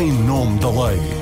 em nome da lei.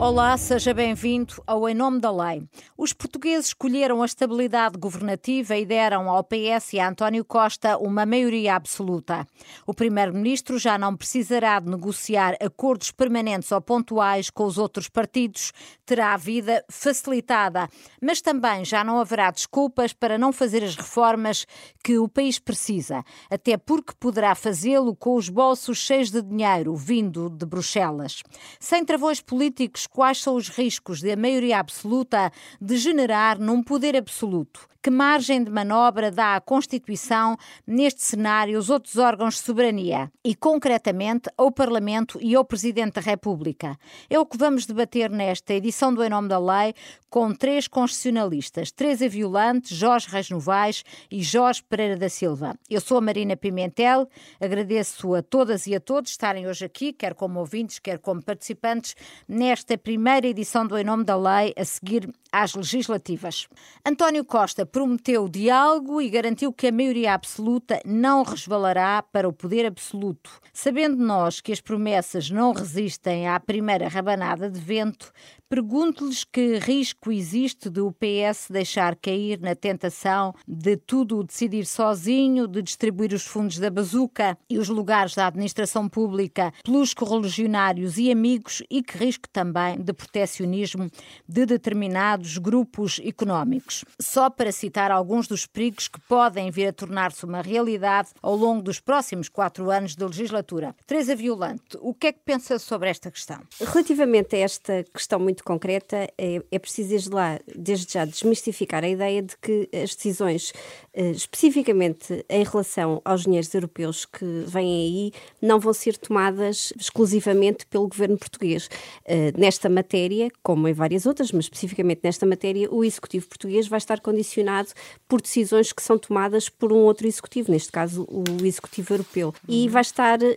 Olá, seja bem-vindo ao Em Nome da Lei. Os portugueses escolheram a estabilidade governativa e deram ao PS e a António Costa uma maioria absoluta. O primeiro-ministro já não precisará de negociar acordos permanentes ou pontuais com os outros partidos, terá a vida facilitada, mas também já não haverá desculpas para não fazer as reformas que o país precisa, até porque poderá fazê-lo com os bolsos cheios de dinheiro vindo de Bruxelas. Sem travões políticos quais são os riscos de a maioria absoluta degenerar num poder absoluto. Que margem de manobra dá a Constituição neste cenário os outros órgãos de soberania e, concretamente, ao Parlamento e ao Presidente da República? É o que vamos debater nesta edição do Em Nome da Lei com três constitucionalistas, Teresa Violante, Jorge Reis Novaes e Jorge Pereira da Silva. Eu sou a Marina Pimentel, agradeço a todas e a todos estarem hoje aqui, quer como ouvintes, quer como participantes, nesta primeira edição do Em Nome da Lei, a seguir às legislativas. António Costa prometeu diálogo e garantiu que a maioria absoluta não resvalará para o poder absoluto. Sabendo nós que as promessas não resistem à primeira rabanada de vento, Pergunto-lhes que risco existe de o PS deixar cair na tentação de tudo decidir sozinho, de distribuir os fundos da bazuca e os lugares da administração pública pelos correligionários e amigos e que risco também de protecionismo de determinados grupos económicos. Só para citar alguns dos perigos que podem vir a tornar-se uma realidade ao longo dos próximos quatro anos de legislatura. Teresa Violante, o que é que pensa sobre esta questão? Relativamente a esta questão muito concreta, é, é preciso desde lá, desde já, desmistificar a ideia de que as decisões, eh, especificamente em relação aos dinheiros europeus que vêm aí, não vão ser tomadas exclusivamente pelo governo português. Eh, nesta matéria, como em várias outras, mas especificamente nesta matéria, o executivo português vai estar condicionado por decisões que são tomadas por um outro executivo, neste caso o executivo europeu, e vai estar eh,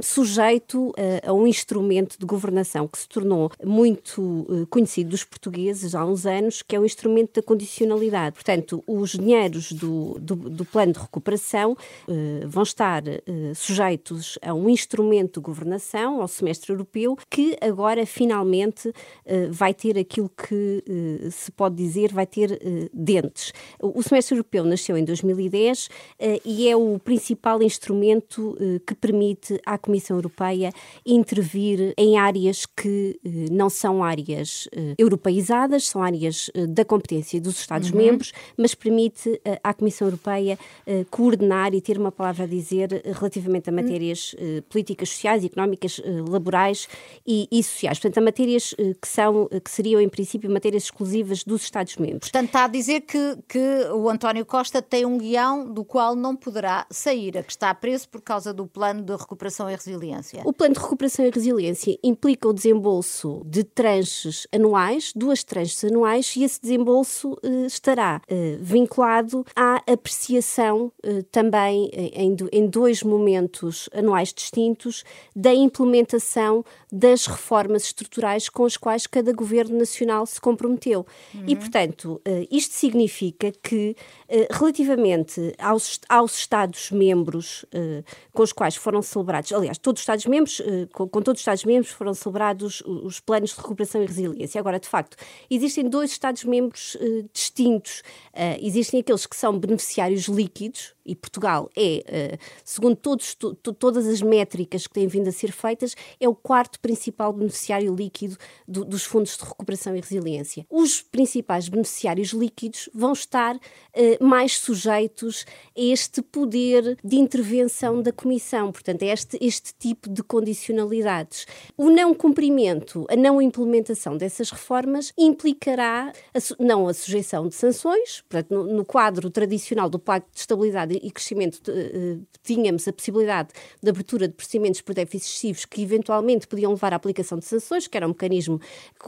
sujeito a, a um instrumento de governação que se tornou muito eh, conhecido dos portugueses há uns anos, que é o instrumento da condicionalidade. Portanto, os dinheiros do, do, do plano de recuperação uh, vão estar uh, sujeitos a um instrumento de governação, ao semestre europeu, que agora finalmente uh, vai ter aquilo que se pode dizer, vai ter dentes. O semestre europeu nasceu em 2010 e é o principal instrumento que permite à Comissão Europeia intervir em áreas que não são áreas uh, europeizadas, são áreas uh, da competência dos Estados-membros, uhum. mas permite uh, à Comissão Europeia coordenar e ter uma palavra a dizer relativamente a matérias políticas sociais, económicas, laborais e, e, sociais. Portanto, a matérias que, são, que seriam, em princípio, matérias exclusivas dos Estados-membros. Portanto, está a dizer que, que o António Costa tem um guião do qual não poderá sair, a que está preso por causa do plano de recuperação e resiliência. O plano de recuperação e resiliência implica o desembolso de tranches anuais, duas tranches anuais, e esse desembolso uh, estará uh, vinculado à apreciação uh, também em, em dois momentos anuais distintos da implementação das reformas estruturais com as quais cada governo nacional se comprometeu. Uhum. E, portanto, isto significa que, relativamente aos, aos Estados-membros com os quais foram celebrados, aliás, todos os Estados-membros, com, com, todos os Estados-membros foram celebrados os planos de recuperação e resiliência. Agora, de facto, existem dois Estados-membros distintos. Existem aqueles que são beneficiários líquidos, e Portugal é, uh, segundo todos, to, todas as métricas que têm vindo a ser feitas, é o quarto principal beneficiário líquido do, dos fundos de recuperação e resiliência. Os principais beneficiários líquidos vão estar mais sujeitos a este poder de intervenção da Comissão, portanto, a este, este tipo de condicionalidades. O não cumprimento, a não implementação dessas reformas implicará a, não a sujeição de sanções, portanto, no, no, quadro tradicional do Pacto de Estabilidade estabilidade e crescimento, tínhamos a possibilidade de abertura de procedimentos por déficits excessivos que eventualmente podiam levar à aplicação de sanções, que era um mecanismo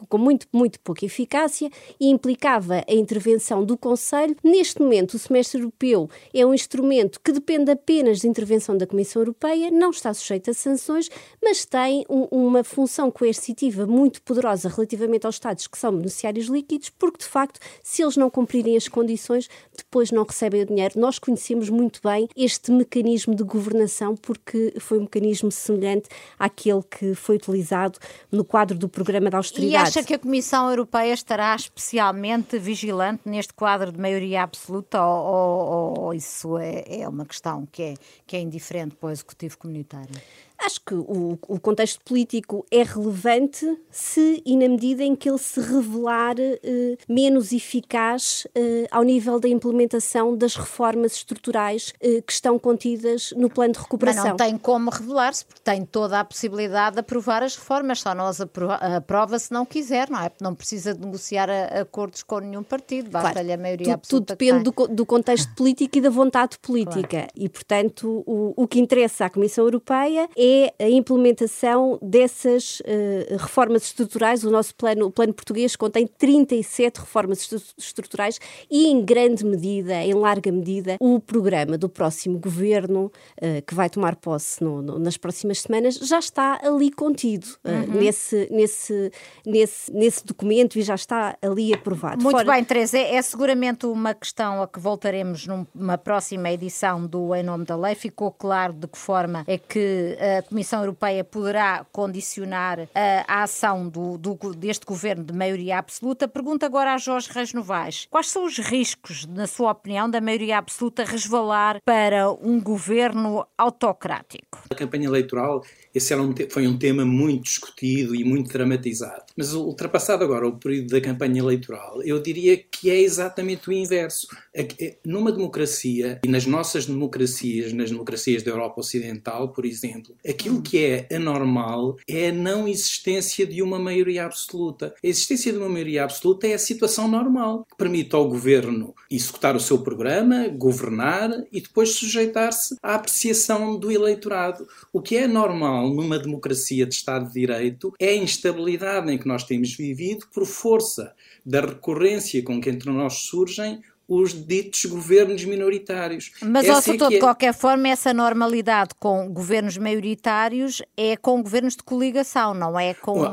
com muito, muito pouca eficácia e implicava a intervenção do Conselho. Neste momento, o semestre europeu é um instrumento que depende apenas de intervenção da Comissão Europeia, não está sujeito a sanções, mas tem um, uma função coercitiva muito poderosa relativamente aos Estados que são beneficiários líquidos, porque de facto, se eles não cumprirem as condições, depois não recebem o dinheiro. Nós conhecemos muito bem este mecanismo de governação, porque foi um mecanismo semelhante àquele que foi utilizado no quadro do programa da austeridade. E acha que a Comissão Europeia estará especialmente vigilante neste quadro de maioria absoluta ou, ou, ou isso é, é uma questão que é, que é indiferente para o Executivo Comunitário? Acho que o, o, contexto político é relevante se e na medida em que ele se revelar eh, menos eficaz eh, ao nível da implementação das reformas estruturais eh, que estão contidas no plano de recuperação. Mas não tem como revelar-se, porque tem toda a possibilidade de aprovar as reformas, só não as aprova se não quiser, não é? Não precisa de negociar acordos com nenhum partido, basta-lhe claro, a maioria tudo, absoluta. Tudo depende do, do, contexto político e da vontade política. Claro. E, portanto, o, o que interessa à Comissão Europeia é é a implementação dessas uh, reformas estruturais. O nosso plano, o plano português contém 37 reformas estruturais e, em grande medida, em larga medida, o programa do próximo governo, uh, que vai tomar posse no, no, nas próximas semanas, já está ali contido uh, uhum. nesse, nesse, nesse, nesse documento e já está ali aprovado. Muito Fora... bem, Teresa, é, é seguramente uma questão a que voltaremos numa próxima edição do Em Nome da Lei. Ficou claro de que forma é que a Comissão Europeia poderá condicionar a, a ação do, do, deste governo de maioria absoluta. Pergunta agora a Jorge Reis Novaes: quais são os riscos, na sua opinião, da maioria absoluta resvalar para um governo autocrático? A campanha eleitoral esse era um foi um tema muito discutido e muito dramatizado. Mas ultrapassado agora o período da campanha eleitoral, eu diria que é exatamente o inverso. É numa democracia, e nas nossas democracias, nas democracias da Europa Ocidental, por exemplo, aquilo que é anormal é a não existência de uma maioria absoluta. A existência de uma maioria absoluta é a situação normal, que permite ao governo executar o seu programa, governar e depois sujeitar-se à apreciação do eleitorado. O que é normal numa democracia de Estado de Direito é a instabilidade em que nós temos vivido por força da recorrência com que entre nós surgem os ditos governos minoritários. Mas, ó, doutor, é... de qualquer forma, essa normalidade com governos maioritários é com governos de coligação, não é com.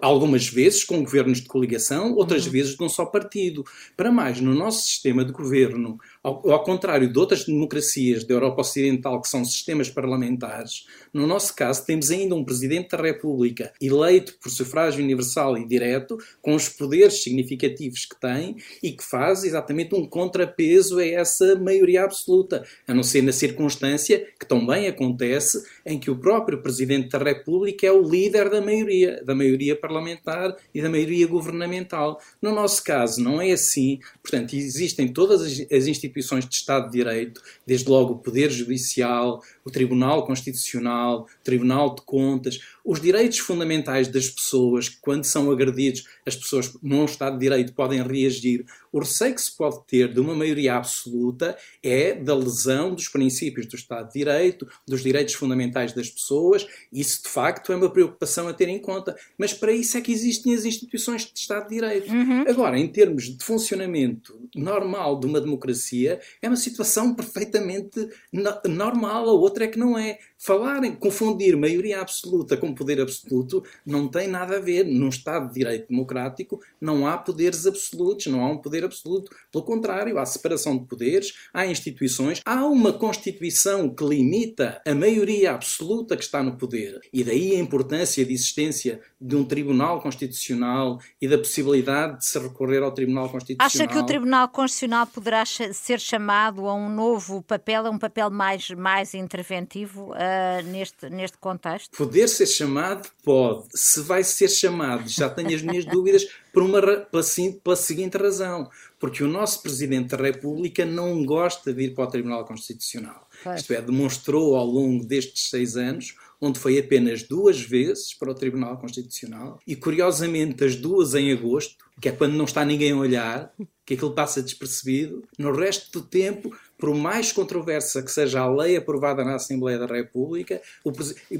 Algumas vezes com governos de coligação, outras hum. vezes de um só partido. Para mais, no nosso sistema de governo, ao, ao, contrário de outras democracias da Europa Ocidental, que são sistemas parlamentares, no nosso caso temos ainda um Presidente da República eleito por sufrágio universal e direto, com os poderes significativos que tem e que faz exatamente um contrapeso a essa maioria absoluta, a não ser na circunstância que também acontece em que o próprio Presidente da República é o líder da maioria, da maioria parlamentar e da maioria governamental. No nosso caso não é assim, portanto existem todas as instituições instituições de Estado de Direito, desde logo o Poder Judicial, o Tribunal Constitucional, o Tribunal de Contas, os direitos fundamentais das pessoas, quando são agredidos, as pessoas num Estado de Direito podem reagir. O receio que se pode ter de uma maioria absoluta é da lesão dos princípios do Estado de Direito, dos direitos fundamentais das pessoas. Isso, de facto, é uma preocupação a ter em conta. Mas para isso é que existem as instituições de Estado de Direito. Uhum. Agora, em termos de funcionamento normal de uma democracia, é uma situação perfeitamente no normal. A outra é que não é. Falar em confundir maioria absoluta com poder absoluto não tem nada a ver. Num Estado de Direito democrático não há poderes absolutos, não há um poder absoluto. Pelo contrário, há separação de poderes, há instituições, há uma Constituição que limita a maioria absoluta que está no poder. E daí a importância de existência de um Tribunal Constitucional e da possibilidade de se recorrer ao Tribunal Constitucional. Acha que o Tribunal Constitucional poderá ser chamado a um novo papel, a um papel mais, mais interventivo? uh, neste, neste contexto? Poder ser chamado, pode. Se vai ser chamado, já tenho as minhas dúvidas, por uma, pela, pela seguinte razão. Porque o nosso Presidente da República não gosta de ir para o Tribunal Constitucional. Pois. Isto é, demonstrou ao longo destes seis anos onde foi apenas duas vezes para o Tribunal Constitucional e, curiosamente, as duas em agosto, que é quando não está ninguém a olhar, que aquilo passa despercebido. No resto do tempo, por mais controversa que seja a lei aprovada na Assembleia da República, o,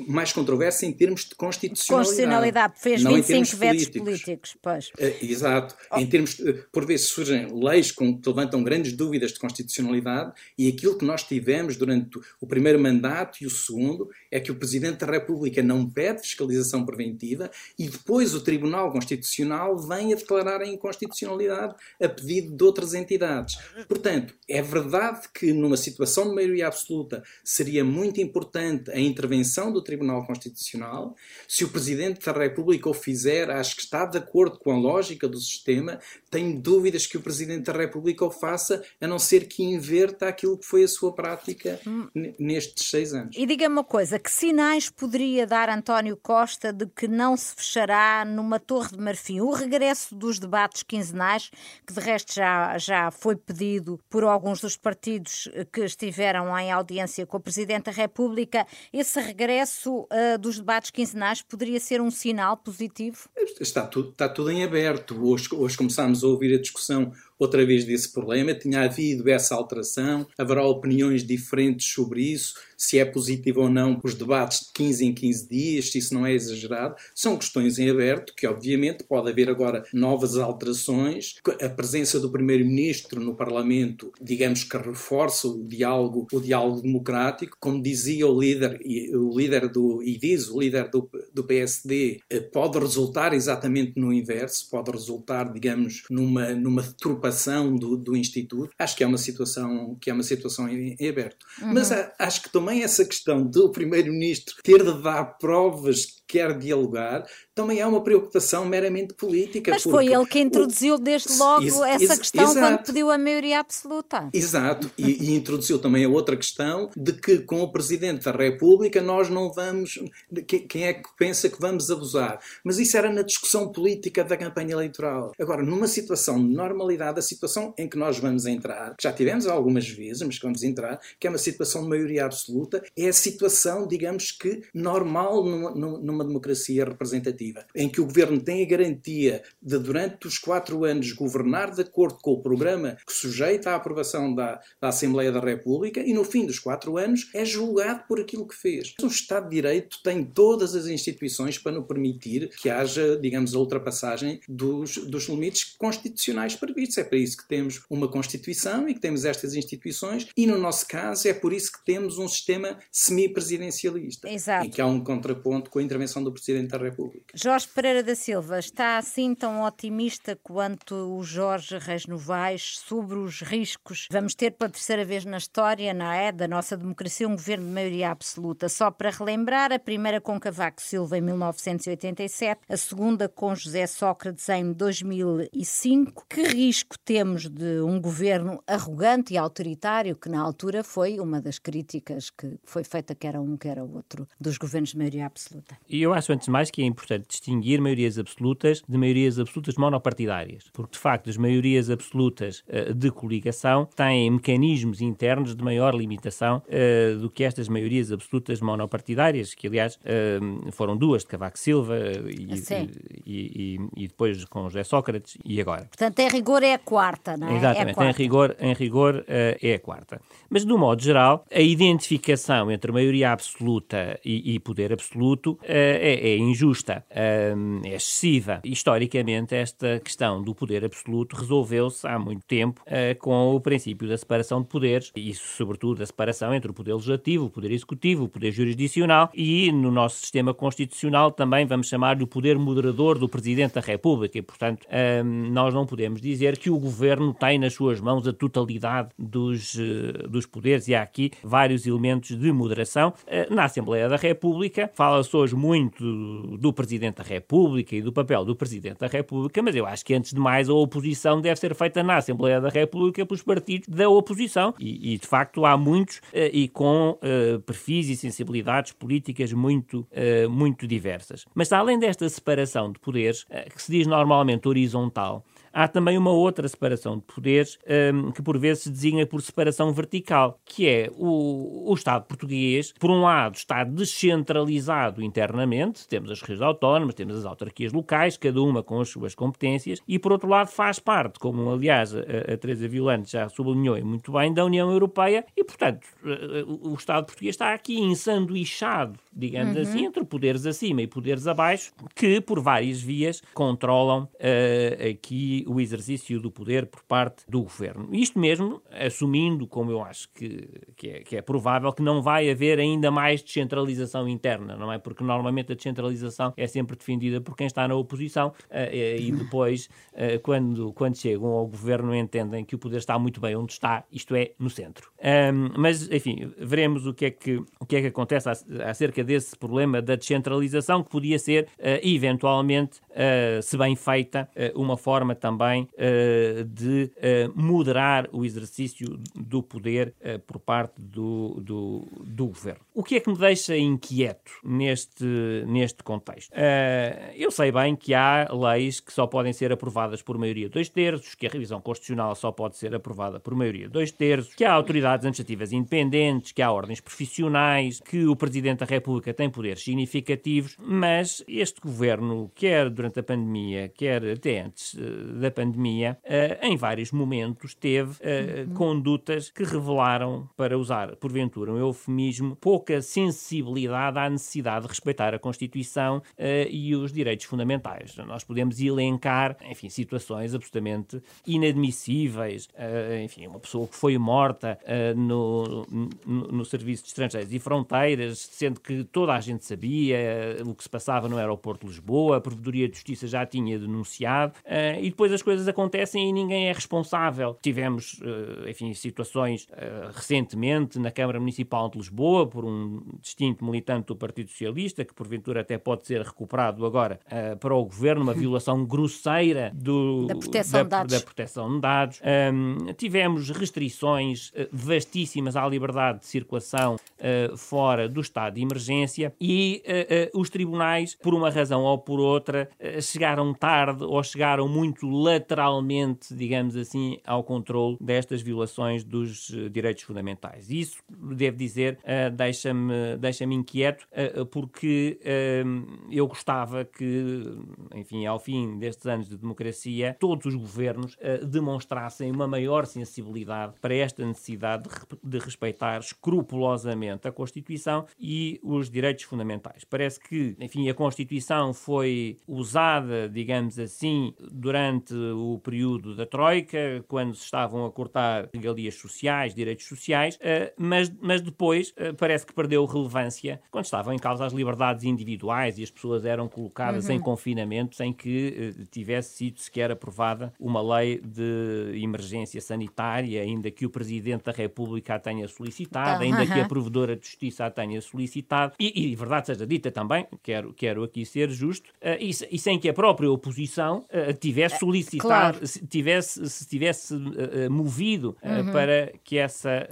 mais controversa em termos de constitucionalidade. Constitucionalidade, fez não 25 vetos políticos. políticos pois. Uh, exato. Oh. Em termos, por vezes surgem leis que levantam grandes dúvidas de constitucionalidade e aquilo que nós tivemos durante o primeiro mandato e o segundo é que o Presidente da República não pede fiscalização preventiva e depois o Tribunal Constitucional vem a declarar a inconstitucionalidade a pedido de outras entidades. Portanto, é verdade que numa situação de maioria absoluta seria muito importante a intervenção do Tribunal Constitucional. Se o Presidente da República o fizer, acho que está de acordo com a lógica do sistema. Tenho dúvidas que o Presidente da República o faça, a não ser que inverta aquilo que foi a sua prática nestes seis anos. E diga-me uma coisa, que sinais poderia dar António Costa de que não se fechará numa Torre de Marfim? O regresso dos debates quinzenais, que de resto já, já foi pedido por alguns dos partidos partidos que estiveram em audiência com o Presidente da República, esse regresso uh, dos debates quinzenais poderia ser um sinal positivo? Está tudo, está tudo em aberto. Hoje, hoje começámos a ouvir a discussão outra vez desse problema. Tinha havido essa alteração, haverá opiniões diferentes sobre isso, se é positivo ou não os debates de 15 em 15 dias, se isso não é exagerado. São questões em aberto que, obviamente, pode haver agora novas alterações. A presença do Primeiro-Ministro no Parlamento, digamos que reforça o diálogo, o diálogo democrático. Como dizia o líder, o líder do, e diz o líder do, do PSD, eh, pode resultar exatamente no inverso, pode resultar, digamos, numa, numa deturpação do, do Instituto, acho que é uma situação que é uma situação em, em aberto. Uhum. Mas a, acho que também essa questão do Primeiro-Ministro ter de dar provas quer dialogar também é uma preocupação meramente política. Mas foi ele que introduziu desde logo is, essa questão exato. quando pediu a maioria absoluta. Exato, e, e, introduziu também a outra questão de que com o Presidente da República nós não vamos. Quem é que pensa que vamos abusar? Mas isso era na discussão política da campanha eleitoral. Agora, numa situação de normalidade, a situação em que nós vamos entrar, que já tivemos algumas vezes, mas que vamos entrar, que é uma situação de maioria absoluta, é a situação, digamos que, normal numa, numa democracia representativa em que o governo tem a garantia de, durante os quatro anos, governar de acordo com o programa que sujeita à aprovação da, da Assembleia da República e, no fim dos quatro anos, é julgado por aquilo que fez. O Estado de Direito tem todas as instituições para não permitir que haja, digamos, a ultrapassagem dos, dos limites constitucionais previstos. É para isso que temos uma Constituição e que temos estas instituições, e no nosso caso é por isso que temos um sistema semipresidencialista, Exato. em que há um contraponto com a intervenção do Presidente da República. Jorge Pereira da Silva está assim tão otimista quanto o Jorge Reis Novaes sobre os riscos. Vamos ter pela terceira vez na história, não é, da nossa democracia, um governo de maioria absoluta. Só para relembrar, a primeira com Cavaco Silva em 1987, a segunda com José Sócrates em 2005. Que risco temos de um governo arrogante e autoritário, que na altura foi uma das críticas que foi feita, quer um, quer outro, dos governos de maioria absoluta? E eu acho, antes de mais, que é importante distinguir maiorias absolutas de maiorias absolutas monopartidárias, porque de facto as maiorias absolutas uh, de coligação têm mecanismos internos de maior limitação uh, do que estas maiorias absolutas monopartidárias, que aliás uh, foram duas de Cavaco Silva e, e, e, e, depois com José Sócrates e agora. Portanto, em rigor é a quarta, não é? Exatamente, é em rigor, em rigor é a quarta. Mas, de um modo geral, a identificação entre maioria absoluta e, poder absoluto é, é injusta é excessiva. Historicamente, esta questão do poder absoluto resolveu-se há muito tempo uh, com o princípio da separação de poderes, e sobretudo, da separação entre o poder legislativo, o poder executivo, o poder jurisdicional e, no nosso sistema constitucional, também vamos chamar-lhe o poder moderador do Presidente da República. E, portanto, nós não podemos dizer que o governo tem nas suas mãos a totalidade dos, uh, dos poderes, e há aqui vários elementos de moderação. Uh, na Assembleia da República, fala-se hoje muito do Presidente da República e do papel do Presidente da República, mas eu acho que, antes de mais, a oposição deve ser feita na Assembleia da República pelos partidos da oposição. E, e de facto, há muitos uh, e com uh, perfis e sensibilidades políticas muito, uh, muito diversas. Mas, além desta separação de poderes, que se diz normalmente horizontal, há também uma outra separação de poderes um, que por vezes se designa por separação vertical, que é o, o Estado português, por um lado, está descentralizado internamente, temos as regiões autónomas, temos as autarquias locais, cada uma com as suas competências, e por outro lado faz parte, como aliás a, a Teresa Violante já sublinhou muito bem, da União Europeia e, portanto, o Estado português está aqui ensanduichado, digamos uhum. assim, entre poderes acima e poderes abaixo, que por várias vias controlam uh, aqui o exercício do poder por parte do governo. Isto mesmo, assumindo, como eu acho que, que, é, que é provável, que não vai haver ainda mais descentralização interna, não é? Porque normalmente a descentralização é sempre defendida por quem está na oposição uh, e depois, uh, quando, quando chegam ao governo, entendem que o poder está muito bem onde está, isto é, no centro. Um, mas, enfim, veremos o que é que, o que, é que acontece acerca desse problema da descentralização, que podia ser, uh, eventualmente, uh, se bem feita, uh, uma forma também de moderar o exercício do poder por parte do, do, do, governo. O que é que me deixa inquieto neste, neste contexto? eu sei bem que há leis que só podem ser aprovadas por maioria de dois terços, que a revisão constitucional só pode ser aprovada por maioria de dois terços, que há autoridades administrativas independentes, que há ordens profissionais, que o Presidente da República tem poderes significativos, mas este governo, quer durante a pandemia, quer até antes uh, da pandemia, uh, em vários momentos teve uh, uhum. condutas que revelaram, para usar porventura um eufemismo, pouca sensibilidade à necessidade de respeitar a Constituição e os direitos fundamentais. Nós podemos elencar, enfim, situações absolutamente inadmissíveis, enfim, uma pessoa que foi morta no, no, no Serviço de Estrangeiros e Fronteiras, sendo que toda a gente sabia o que se passava no aeroporto de Lisboa, a Provedoria de Justiça já tinha denunciado, uh, e depois as coisas acontecem e ninguém é responsável. Tivemos, uh, enfim, situações uh, recentemente na Câmara Municipal de Lisboa, por um distinto militante do Partido Socialista, que porventura até pode ser recuperado agora para o governo, uma violação grosseira do, da, proteção da, da, proteção de dados. Um, tivemos restrições vastíssimas à liberdade de circulação fora do estado de emergência e os tribunais, por uma razão ou por outra, chegaram tarde ou chegaram muito lateralmente, digamos assim, ao controle destas violações dos eh, direitos fundamentais. Isso, devo dizer, uh, deixa-me deixa inquieto, uh, porque uh, eu gostava que, enfim, ao fim destes anos de democracia, todos os governos demonstrassem uma maior sensibilidade para esta necessidade de, respeitar escrupulosamente a Constituição e os direitos fundamentais. Parece que, enfim, a Constituição foi usada digamos assim, durante o período da Troika, quando se estavam a cortar regalias sociais, direitos sociais, eh, mas, mas depois eh, parece que perdeu relevância quando estavam em causa as liberdades individuais e as pessoas eram colocadas uhum. em confinamento sem que eh, tivesse sido sequer aprovada uma lei de emergência sanitária, ainda que o Presidente da República a tenha solicitado, ainda que a Provedora de Justiça a tenha solicitado, e, e verdade seja dita também, quero, quero aqui ser justo, e, e sem que a própria oposição uh, tivesse solicitado, claro. se tivesse, se tivesse uh, movido uh, uhum. para que essa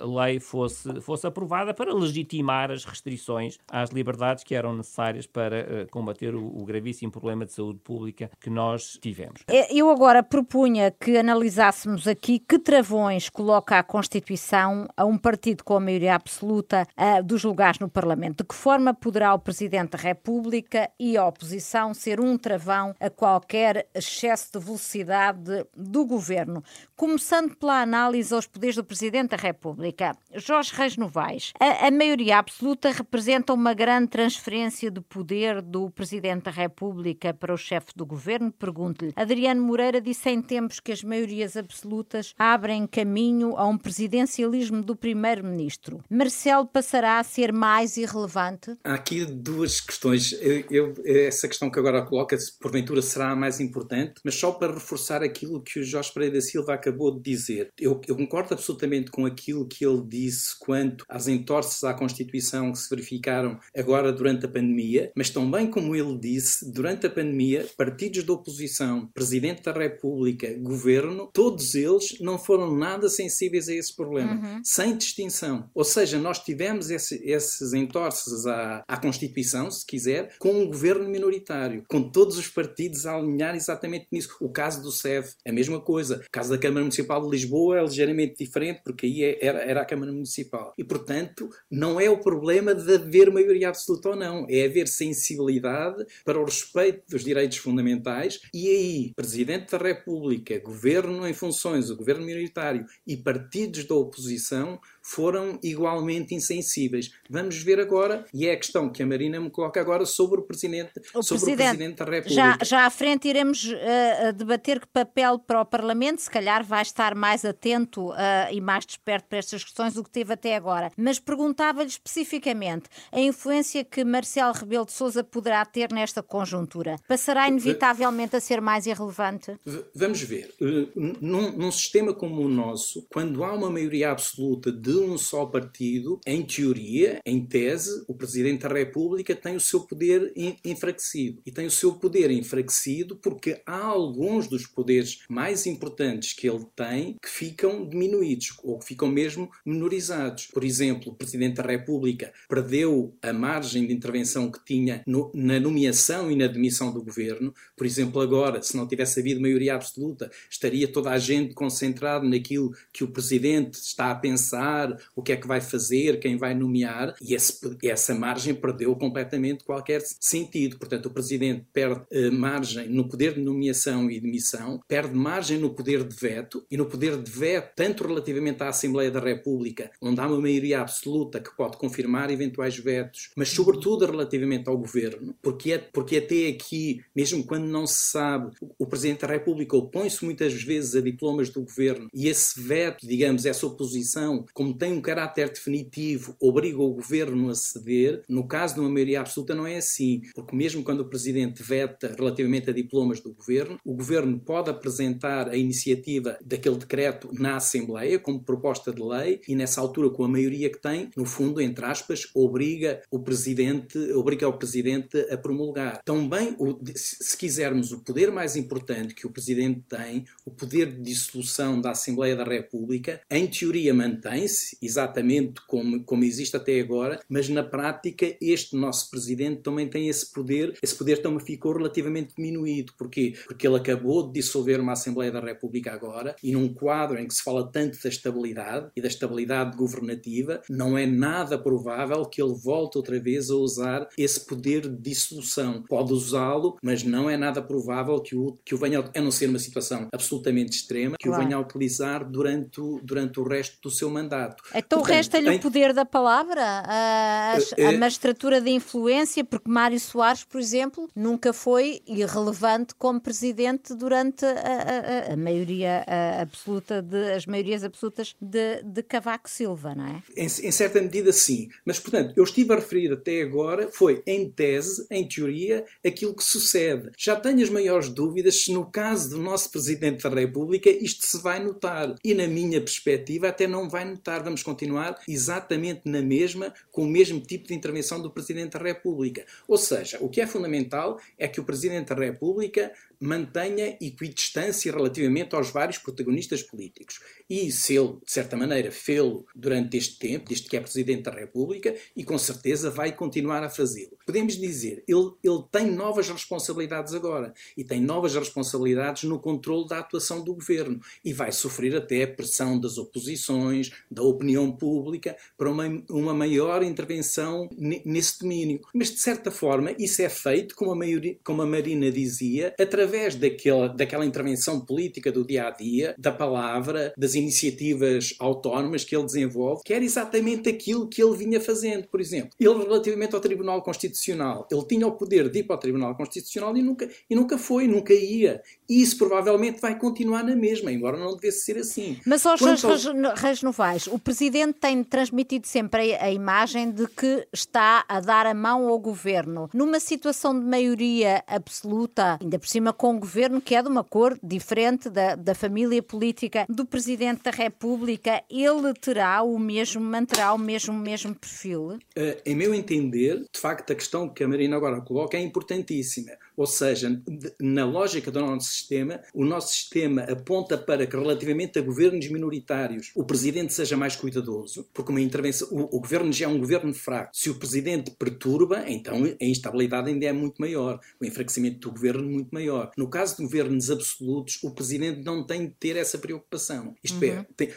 lei fosse, fosse aprovada para legitimar as restrições às liberdades que eram necessárias para combater o, o gravíssimo problema de saúde pública que nós tivemos. É, eu agora propunha que analisássemos aqui que travões coloca a Constituição a um partido com a maioria absoluta dos lugares no Parlamento. De que forma poderá o Presidente da República e a oposição ser um travão a qualquer excesso de velocidade do governo. Começando pela análise aos poderes do Presidente da República. Jorge Reis Novaes, a, a maioria absoluta representa uma grande transferência de poder do Presidente da República para o chefe do governo? Pergunto-lhe. Adriano Moreira disse em tempos que as maiorias absolutas abrem caminho a um presidencialismo do Primeiro-Ministro. Marcelo passará a ser mais irrelevante? Há aqui duas questões. Eu, eu, essa questão que agora coloca se porventura será a mais importante, mas só para reforçar aquilo que o Jorge Pereira da Silva acabou de dizer. Eu, eu concordo absolutamente com aquilo que ele disse quanto às entorces à Constituição que se verificaram agora durante a pandemia, mas também, como ele disse, durante a pandemia, partidos da oposição, Presidente da República, Governo, todos eles não foram nada sensíveis a esse problema, uhum. sem distinção. Ou seja, nós tivemos esse, esses entorces à, à Constituição, se quiser, com um governo minoritário, com todos os partidos a alinhar exatamente nisso. O caso do SEV, a mesma coisa. O caso da Câmara Municipal de Lisboa é ligeiramente diferente, porque aí é, era, era a Câmara Municipal. E, portanto, não é o problema de haver maioria absoluta ou não, é haver sensibilidade para o respeito dos direitos fundamentais e aí, Presidente da República, Governo em funções, o Governo minoritário e partidos da oposição foram igualmente insensíveis. Vamos ver agora, e é a questão que a Marina me coloca agora sobre o Presidente, o sobre presidente, o Presidente da República. Já, já à frente iremos uh, debater que papel para o Parlamento, se calhar vai estar mais atento uh, e mais desperto para estas questões do que teve até agora. Mas perguntava-lhe especificamente a influência que Marcelo Rebelo de Sousa poderá ter nesta conjuntura. Passará inevitavelmente a ser mais irrelevante? Vamos ver. Uh, num, num sistema como o nosso, quando há uma maioria absoluta de de um só partido, em teoria, em tese, o Presidente da República tem o seu poder enfraquecido. E tem o seu poder enfraquecido porque há alguns dos poderes mais importantes que ele tem que ficam diminuídos ou que ficam mesmo menorizados. Por exemplo, o Presidente da República perdeu a margem de intervenção que tinha no, na nomeação e na demissão do governo. Por exemplo, agora, se não tivesse havido maioria absoluta, estaria toda a gente concentrada naquilo que o Presidente está a pensar o que é que vai fazer, quem vai nomear, e esse, essa margem perdeu completamente qualquer sentido. Portanto, o Presidente perde eh, margem no poder de nomeação e demissão, perde margem no poder de veto, e no poder de veto, tanto relativamente à Assembleia da República, onde há uma maioria absoluta que pode confirmar eventuais vetos, mas sobretudo relativamente ao Governo, porque, é, porque até aqui, mesmo quando não se sabe, o Presidente da República opõe-se muitas vezes a diplomas do Governo, e esse veto, digamos, essa oposição, como tem um caráter definitivo, obriga o governo a ceder. No caso de uma maioria absoluta, não é assim, porque mesmo quando o presidente veta relativamente a diplomas do governo, o governo pode apresentar a iniciativa daquele decreto na Assembleia como proposta de lei e nessa altura, com a maioria que tem, no fundo, entre aspas, obriga o presidente, obriga o presidente a promulgar. Também, se quisermos, o poder mais importante que o presidente tem, o poder de dissolução da Assembleia da República, em teoria mantém-se exatamente como, como existe até agora, mas na prática este nosso presidente também tem esse poder, esse poder também ficou relativamente diminuído. Porquê? Porque ele acabou de dissolver uma Assembleia da República agora e num quadro em que se fala tanto da estabilidade e da estabilidade governativa, não é nada provável que ele volte outra vez a usar esse poder de dissolução. Pode usá-lo, mas não é nada provável que o, que o venha, a não ser uma situação absolutamente extrema, que claro. o venha a utilizar durante durante o resto do seu mandato. Então resta-lhe em... o poder da palavra, a, a, a é... magistratura de influência, porque Mário Soares, por exemplo, nunca foi irrelevante como presidente durante a, a, a maioria absoluta de as maiorias absolutas de, de Cavaco Silva, não é? Em, em, certa medida, sim. Mas, portanto, eu estive a referir até agora foi, em tese, em teoria, aquilo que sucede. Já tenho as maiores dúvidas se, no caso do nosso Presidente da República, isto se vai notar. E, na minha perspectiva, até não vai notar vamos continuar exatamente na mesma, com o mesmo tipo de intervenção do Presidente da República. Ou seja, o que é fundamental é que o Presidente da República mantenha equidistância relativamente aos vários protagonistas políticos. E se ele, de certa maneira, fê-lo durante este tempo, desde que é Presidente da República, e com certeza vai continuar a fazê-lo. Podemos dizer, ele, ele tem novas responsabilidades agora, e tem novas responsabilidades no controle da atuação do governo, e vai sofrer até pressão das oposições, da opinião pública, para uma, uma maior intervenção nesse domínio. Mas, de certa forma, isso é feito, como a, maioria, como a Marina dizia, através através daquela, daquela intervenção política do dia a dia, da palavra, das iniciativas autónomas que ele desenvolve, que era exatamente aquilo que ele vinha fazendo. Por exemplo, ele, relativamente ao Tribunal Constitucional, ele tinha o poder de ir para o Tribunal Constitucional e nunca, e nunca foi, nunca ia. E isso provavelmente vai continuar na mesma, embora não devesse ser assim. Mas, aos Reis Novaes, o, Presidente tem transmitido sempre a, a imagem de que está a dar a mão ao governo. Numa situação de maioria absoluta, ainda por cima com um governo que é de uma cor diferente da, da família política do Presidente da República, ele terá o mesmo, manterá o mesmo, mesmo perfil? Uh, em meu entender, de facto, a questão que a Marina agora coloca é importantíssima. Ou seja, na lógica do nosso sistema, o nosso sistema aponta para que, relativamente a governos minoritários, o presidente seja mais cuidadoso, porque uma intervenção, o, o governo já é um governo fraco. Se o presidente perturba, então a instabilidade ainda é muito maior, o enfraquecimento do governo muito maior. No caso de governos absolutos, o presidente não tem de ter essa preocupação. Isto é, uhum. é, tem,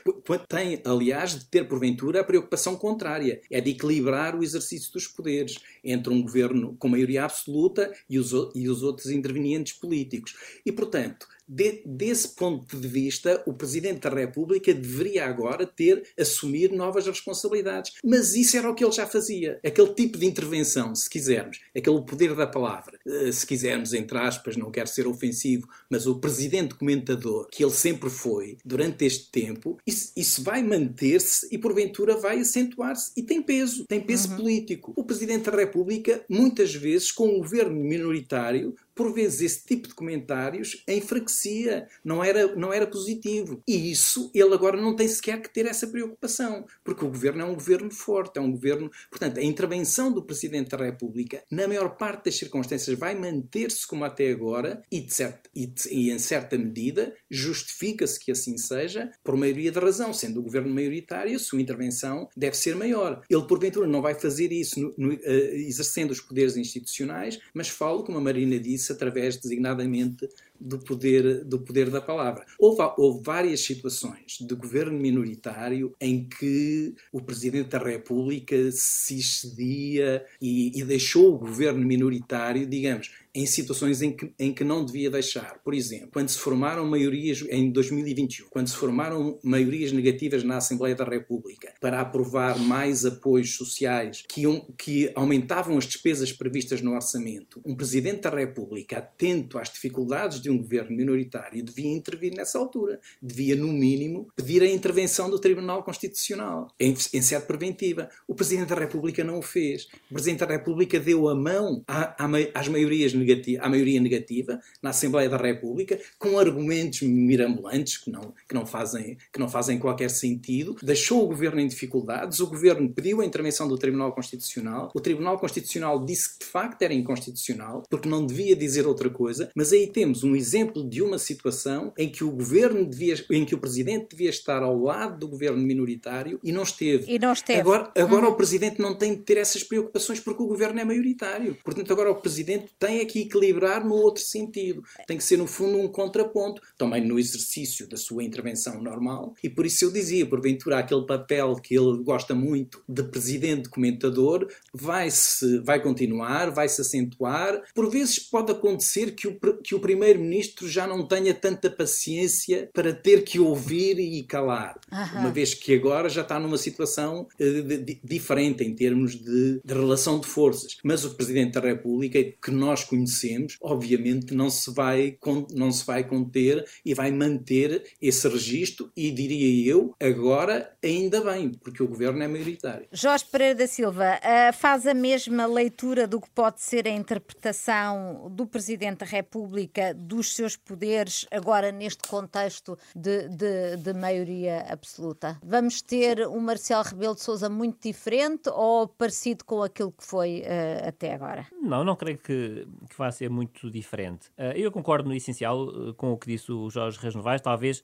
tem, aliás, de ter porventura a preocupação contrária, é de equilibrar o exercício dos poderes entre um governo com maioria absoluta e os, e os outros intervenientes políticos. E, portanto, de, desse ponto de vista, o Presidente da República deveria agora ter, assumir novas responsabilidades. Mas isso era o que ele já fazia. Aquele tipo de intervenção, se quisermos, aquele poder da palavra, eh, se quisermos, entre aspas, não quero ser ofensivo, mas o Presidente comentador, que ele sempre foi, durante este tempo, isso, isso vai manter-se e, porventura, vai acentuar-se. E tem peso, tem peso uhum. político. O Presidente da República, muitas vezes, com um governo minoritário, por vezes esse tipo de comentários enfraquecia, não era, não era positivo. E isso ele agora não tem sequer que ter essa preocupação, porque o governo é um governo forte, é um governo. Portanto, a intervenção do Presidente da República, na maior parte das circunstâncias, vai manter-se como até agora e, de certo, e, de, e em certa medida justifica-se que assim seja por maioria de razão, sendo o governo maioritário, a sua intervenção deve ser maior. Ele, porventura, não vai fazer isso no, no, uh, exercendo os poderes institucionais, mas falo, como a Marina disse, através designadamente do poder, do poder da palavra. Houve, houve várias situações de governo minoritário em que o Presidente da República se excedia e, e deixou o governo minoritário, digamos, em situações em que, em que não devia deixar. Por exemplo, quando se formaram maiorias, em 2021, quando se formaram maiorias negativas na Assembleia da República para aprovar mais apoios sociais que, um, que aumentavam as despesas previstas no orçamento, um Presidente da República, atento às dificuldades de um governo minoritário, devia intervir nessa altura. Devia, no mínimo, pedir a intervenção do Tribunal Constitucional, em, em sede preventiva. O Presidente da República não o fez. O Presidente da República deu a mão à, à, às maiorias negativa, à maioria negativa na Assembleia da República, com argumentos mirabolantes que não, que não, fazem, que não fazem qualquer sentido, deixou o governo em dificuldades, o governo pediu a intervenção do Tribunal Constitucional, o Tribunal Constitucional disse que de facto era inconstitucional, porque não devia dizer outra coisa, mas aí temos um exemplo de uma situação em que o governo devia, em que o presidente devia estar ao lado do governo minoritário e não esteve. E não esteve. Agora, agora uhum. o presidente não tem de ter essas preocupações porque o governo é maioritário. Portanto, agora o presidente tem aqui que equilibrar no outro sentido. Tem que ser, no fundo, um contraponto, também no exercício da sua intervenção normal. E por isso eu dizia, porventura, aquele papel que ele gosta muito de presidente comentador vai-se vai continuar, vai se acentuar. Por vezes pode acontecer que o, que o primeiro-ministro já não tenha tanta paciência para ter que ouvir e calar, uma vez que agora já está numa situação uh, de, de, diferente em termos de, de relação de forças. Mas o presidente da República, que nós conhecemos obviamente não se vai, não se vai conter e vai manter esse registro e diria eu, agora ainda bem, porque o governo é maioritário. Jorge Pereira da Silva, uh, faz a mesma leitura do que pode ser a interpretação do Presidente da República dos seus poderes agora neste contexto de, de, de maioria absoluta? Vamos ter um Marcelo Rebelo de Sousa muito diferente ou parecido com aquilo que foi uh, até agora? Não, não creio que, que vai ser muito diferente. Uh, eu concordo no essencial uh, com o que disse o Jorge Reis Novaes, talvez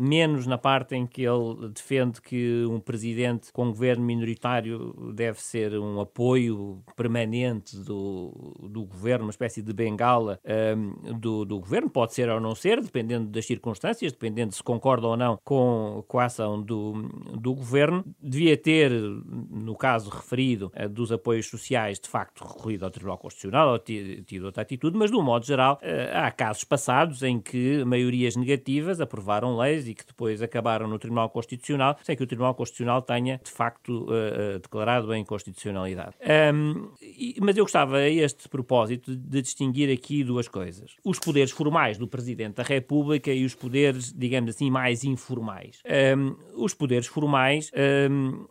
menos na parte em que ele defende que um presidente com um governo minoritário deve ser um apoio permanente do, do governo, uma espécie de bengala do, do governo, pode ser ou não ser, dependendo das circunstâncias, dependendo se concorda ou não com, com a ação do, do governo. Devia ter, no caso referido dos apoios sociais, de facto recorrido ao Tribunal Constitucional, ou tido outra atitude, mas, de um modo geral, eh, há casos passados em que maiorias negativas aprovaram leis e que depois acabaram no Tribunal Constitucional, sem que o Tribunal Constitucional tenha, de facto, uh, declarado a inconstitucionalidade. Um, mas eu gostava, a este propósito, de distinguir aqui duas coisas. Os poderes poderes formais do Presidente da República e os poderes, digamos assim, mais informais. Um, os poderes formais, um,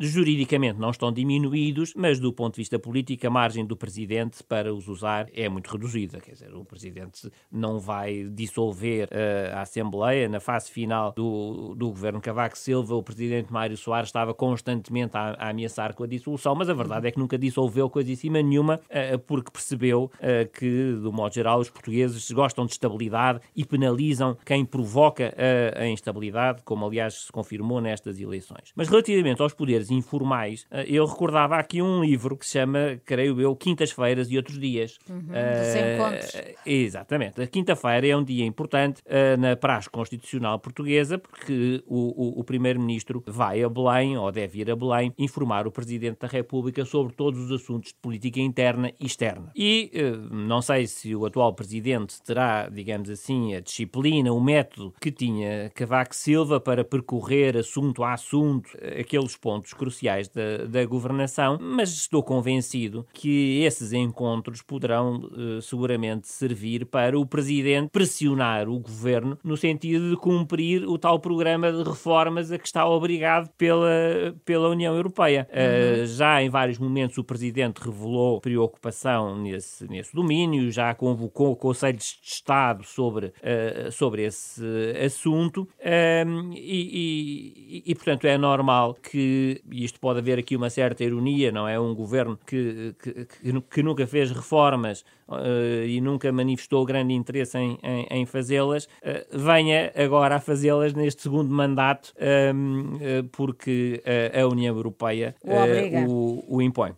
juridicamente, não estão diminuídos, mas do ponto de vista político, a margem do Presidente para os usar é muito reduzida. Quer dizer, o Presidente não vai dissolver uh, a Assembleia. Na fase final do, do governo Cavaco Silva, o Presidente Mário Soares estava constantemente a, a ameaçar com a dissolução, mas a verdade é que nunca dissolveu cima nenhuma, uh, porque percebeu uh, que, do modo geral, os portugueses gostam de estabilidade e penalizam quem provoca a, a instabilidade, como aliás se confirmou nestas eleições. Mas relativamente aos poderes informais, eu recordava aqui um livro que se chama, creio eu, Quintas-feiras e Outros Dias. Uhum, uh, encontros. Exatamente. A quinta-feira é um dia importante uh, na praxe constitucional portuguesa, porque o, o, o Primeiro-Ministro vai a Belém, ou deve ir a Belém, informar o Presidente da República sobre todos os assuntos de política interna e externa. E uh, não sei se o atual Presidente terá, digamos assim, a disciplina, o método que tinha Cavaco Silva para percorrer assunto a assunto aqueles pontos cruciais da, da governação, mas estou convencido que esses encontros poderão uh, seguramente servir para o Presidente pressionar o Governo no sentido de cumprir o tal programa de reformas a que está obrigado pela, pela União Europeia. Uhum. Uh, já em vários momentos o Presidente revelou preocupação nesse, nesse domínio, já convocou conselhos de Estado sobre, uh, sobre esse assunto e, e, e, portanto, é normal que, e isto pode haver aqui uma certa ironia, não é? Um governo que, que, que, nunca fez reformas uh, e nunca manifestou grande interesse em, em, em fazê-las, uh, venha agora a fazê-las neste segundo mandato, uh, porque a União Europeia o, o impõe.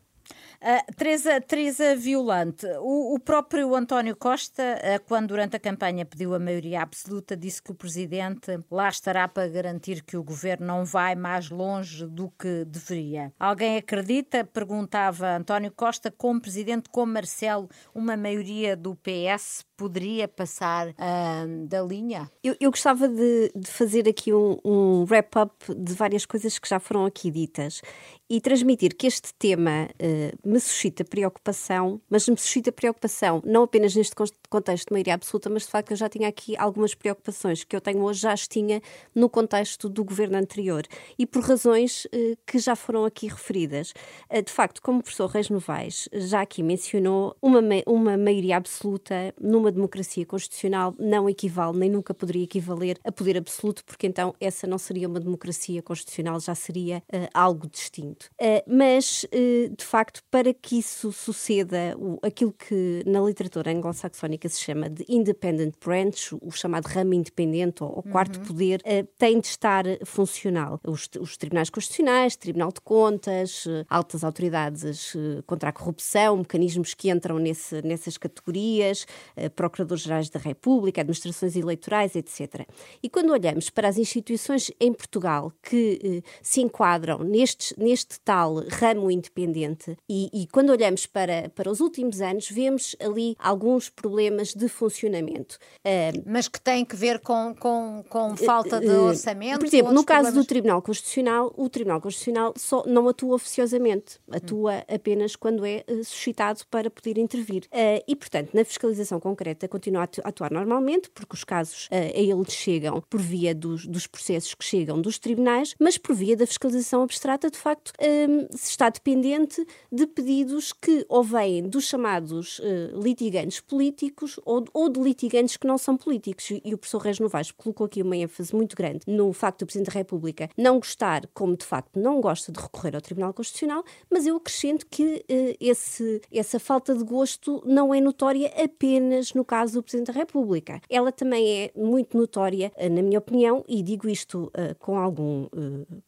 Uh, Teresa, Teresa Violante, o, o, próprio António Costa, uh, quando durante a campanha pediu a maioria absoluta, disse que o Presidente lá estará para garantir que o Governo não vai mais longe do que deveria. Alguém acredita, perguntava António Costa, como Presidente, como Marcelo, uma maioria do PS poderia passar uh, da linha? Eu, eu gostava de, de, fazer aqui um, um wrap-up de várias coisas que já foram aqui ditas e transmitir que este tema uh, me suscita preocupação, mas me suscita preocupação não apenas neste contexto de maioria absoluta, mas de facto eu já tinha aqui algumas preocupações que eu tenho hoje, já as tinha no contexto do governo anterior e por razões uh, que já foram aqui referidas. Uh, de facto, como o professor Reis Novaes já aqui mencionou, uma, uma maioria absoluta numa democracia constitucional não equivale, nem nunca poderia equivaler a poder absoluto, porque então essa não seria uma democracia constitucional, já seria algo distinto muito. Uh, mas, uh, de facto, para que isso suceda, o, aquilo que na literatura anglo-saxónica se chama de independent branch, o chamado ramo independente ou, quarto uhum. poder, uh, tem de estar funcional. Os, os, tribunais constitucionais, Tribunal de Contas, altas autoridades contra a corrupção, mecanismos que entram nesse, nessas categorias, procuradores-gerais da República, administrações eleitorais, etc. E quando olhamos para as instituições em Portugal que se enquadram nestes, nestes este tal ramo independente e, e, quando olhamos para, para os últimos anos, vemos ali alguns problemas de funcionamento. Uh, Mas que têm que ver com, com, com falta de uh, orçamento? Por exemplo, no caso problemas... do Tribunal Constitucional, o Tribunal Constitucional só não atua oficiosamente, atua hum. apenas quando é suscitado para poder intervir. e, portanto, na fiscalização concreta continua a atuar normalmente, porque os casos a ele chegam por via dos, dos processos que chegam dos tribunais, mas por via da fiscalização abstrata, de facto, um, se está dependente de pedidos que ou vêm dos chamados uh, litigantes políticos ou, ou, de litigantes que não são políticos. E o professor Reis Novaes colocou aqui uma ênfase muito grande no facto do Presidente da República não gostar, como de facto não gosta de recorrer ao Tribunal Constitucional, mas eu acrescento que uh, esse, essa falta de gosto não é notória apenas no caso do Presidente da República. Ela também é muito notória, uh, na minha opinião, e digo isto com, algum,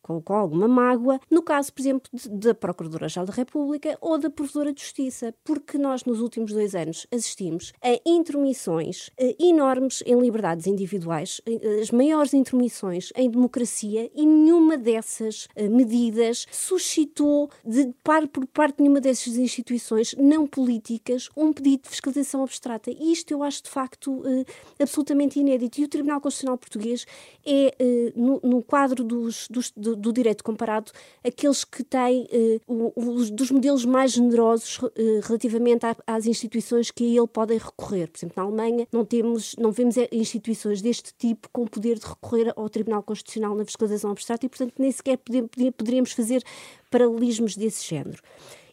com, com alguma mágoa, no caso por exemplo, da Procuradora-Geral da República ou da Provedora de Justiça, porque nós nos últimos dois anos assistimos a intromissões eh, enormes em liberdades individuais, eh, as maiores intromissões em democracia e nenhuma dessas eh, medidas suscitou de par por parte de nenhuma dessas instituições não políticas um pedido de fiscalização abstrata. E isto eu acho de facto absolutamente inédito. E o Tribunal Constitucional Português é, no, quadro dos, dos, do, do direito comparado, aqueles que tem uh, os dos modelos mais generosos uh, relativamente às instituições que a ele podem recorrer. Por exemplo, na Alemanha não temos, não vemos instituições deste tipo com poder de recorrer ao Tribunal Constitucional na fiscalização abstrata e, portanto, nem sequer poderíamos fazer paralelismos desse género.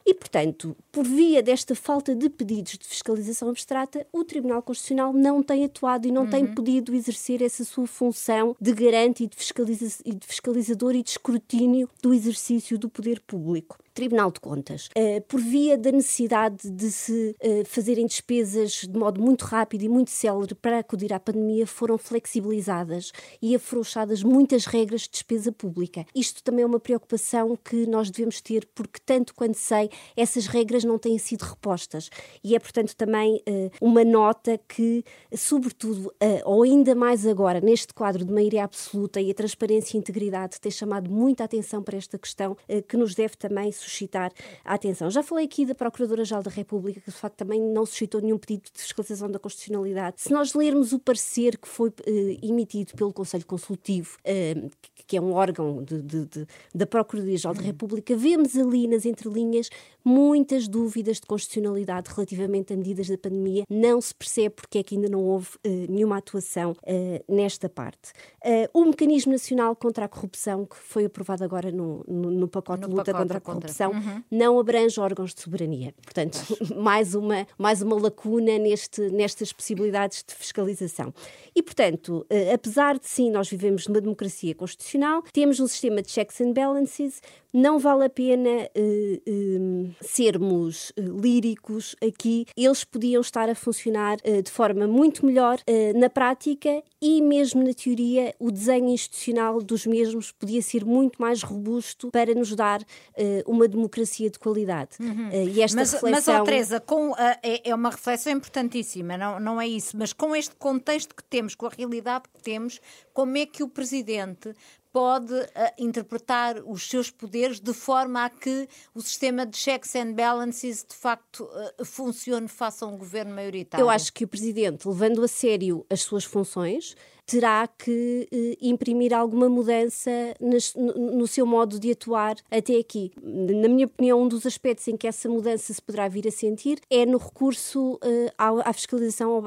E, portanto, por via desta falta de pedidos de fiscalização abstrata, o Tribunal Constitucional não tem atuado e não uhum. tem podido exercer essa sua função de garante e de, fiscaliza e de fiscalizador e de escrutínio do exercício do poder público. Tribunal de Contas, uh, por via da necessidade de se uh, fazerem despesas de modo muito rápido e muito célere para acudir à pandemia, foram flexibilizadas e afrouxadas muitas regras de despesa pública. Isto também é uma preocupação que nós devemos ter, porque, tanto quanto sei, essas regras não têm sido repostas. E é, portanto, também uh, uma nota que, sobretudo, ou ainda mais agora, neste quadro de maioria absoluta e a transparência e integridade, tem chamado muita atenção para esta questão, que nos deve também suscitar a atenção. Já falei aqui da Procuradora-Geral da República, que de facto também não suscitou nenhum pedido de fiscalização da constitucionalidade. Se nós lermos o parecer que foi uh, emitido pelo Conselho Consultivo, uh, que é um órgão de, de, de, da Procuradoria-Geral da República, vemos ali nas entrelinhas muitas dúvidas de constitucionalidade relativamente a medidas da pandemia. Não se percebe porque é que ainda não houve uh, nenhuma atuação nesta parte. o Mecanismo Nacional contra a Corrupção, que foi aprovado agora no, no, no pacote no de luta pacote contra a corrupção, Constituição uhum. não abrange órgãos de soberania. Portanto, mais uma, mais uma lacuna neste, nestas possibilidades de fiscalização. E, portanto, uh, apesar de sim, nós vivemos numa democracia constitucional, temos um sistema de checks and balances, não vale a pena uh, uh, sermos uh, líricos aqui. Eles podiam estar a funcionar de forma muito melhor na prática e mesmo na teoria o desenho institucional dos mesmos podia ser muito mais robusto para nos dar uma democracia de qualidade. Uhum. e esta mas, reflexão... Mas, Teresa, com, é, é uma reflexão importantíssima, não, não é isso, mas com este contexto que temos, com a realidade que temos, como é que o Presidente pode uh, interpretar os seus poderes de forma a que o sistema de checks and balances de facto uh, funcione faça um governo maioritário? Eu acho que o Presidente, levando a sério as suas funções, terá que eh, imprimir alguma mudança nas, no, no, seu modo de atuar até aqui. Na minha opinião, um dos aspectos em que essa mudança se poderá vir a sentir é no recurso eh, à, à, fiscalização,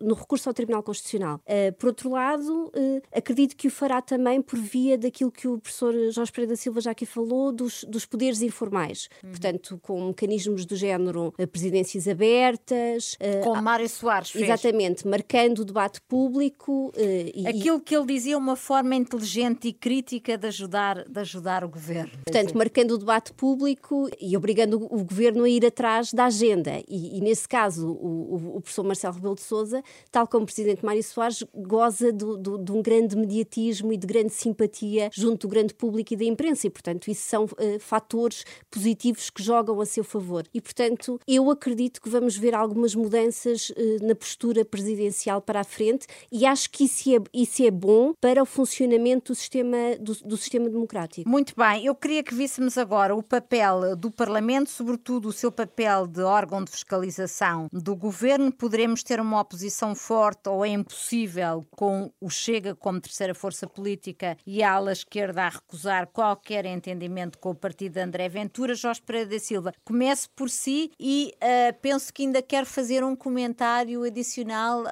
no recurso ao Tribunal Constitucional. Eh, por outro lado, eh, acredito que o fará também por via daquilo que o professor Jorge Pereira da Silva já aqui falou, dos, dos poderes informais. Uhum. Portanto, com mecanismos do género presidências abertas. Com Mário Soares fez. Exatamente, marcando o debate público Uh, e, Aquilo que ele dizia, uma forma inteligente e crítica de ajudar, de ajudar o governo. Portanto, marcando o debate público e obrigando o, o governo a ir atrás da agenda. E, e nesse caso, o, o, o, professor Marcelo Rebelo de Souza, tal como o presidente Mário Soares, goza do, do, de um grande mediatismo e de grande simpatia junto do grande público e da imprensa. E, portanto, isso são uh, fatores positivos que jogam a seu favor. E, portanto, eu acredito que vamos ver algumas mudanças uh, na postura presidencial para a frente e acho que isso é, isso é bom para o funcionamento do sistema, do, do sistema democrático. Muito bem, eu queria que víssemos agora o papel do Parlamento, sobretudo o seu papel de órgão de fiscalização do governo. Poderemos ter uma oposição forte ou é impossível com o Chega como terceira força política e a ala esquerda a recusar qualquer entendimento com o partido de André Ventura. Jorge Pereira da Silva, comece por si e uh, penso que ainda quer fazer um comentário adicional uh,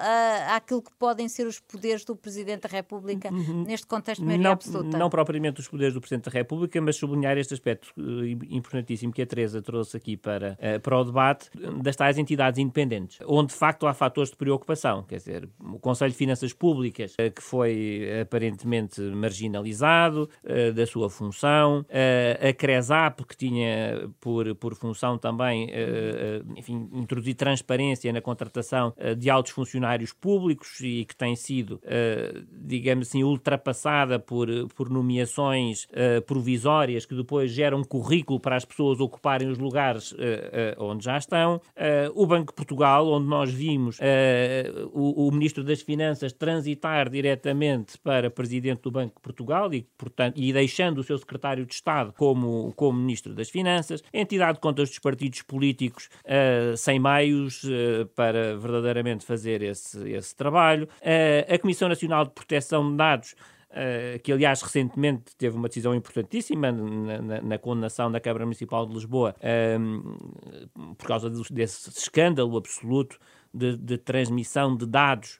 àquilo que podem ser os poderes poderes do Presidente da República uhum. neste contexto de maioria não, absoluta? Não propriamente os poderes do Presidente da República, mas sublinhar este aspecto uh, importantíssimo que a Teresa trouxe aqui para, uh, para o debate das tais entidades independentes, onde de facto há fatores de preocupação, quer dizer, o Conselho de Finanças Públicas, uh, que foi aparentemente marginalizado da sua função, a CRESAP, que tinha por, por função também, enfim, introduzir transparência na contratação de altos funcionários públicos e que tem sido sido, uh, digamos assim, ultrapassada por, por nomeações uh, provisórias que depois geram currículo para as pessoas ocuparem os lugares uh, onde já estão. o Banco de Portugal, onde nós vimos o, o, Ministro das Finanças transitar diretamente para Presidente do Banco de Portugal e, portanto, e deixando o seu Secretário de Estado como, como Ministro das Finanças. Entidade de contas dos partidos políticos sem meios para verdadeiramente fazer esse, esse trabalho. A Comissão Nacional de Proteção de Dados uh, que aliás recentemente teve uma decisão importantíssima na, na, na condenação da Câmara Municipal de Lisboa uh, por causa desse escândalo absoluto de, de transmissão de dados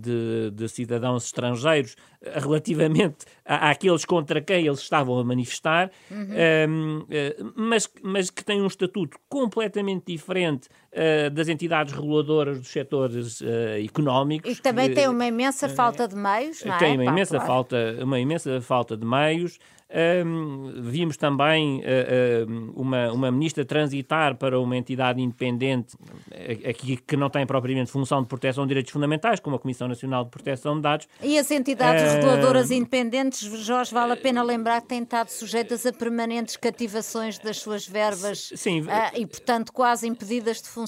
de, de, cidadãos estrangeiros relativamente à, àqueles contra quem eles estavam a manifestar, uhum. uh, mas, mas que têm um estatuto completamente diferente uh, das entidades reguladoras dos setores uh, económicos. E também tem uma imensa falta de meios, não é? Tem uma imensa, falta, uma imensa falta de meios. Um, vimos também uh, uma, uma ministra transitar para uma entidade independente, aqui que não tem propriamente função de proteção de direitos fundamentais, como a Comissão Nacional de Proteção de Dados. E as entidades uh, reguladoras independentes, Jorge, vale a pena lembrar que têm estado sujeitas a permanentes cativações das suas verbas sim, uh, e, portanto, quase impedidas de funcionar,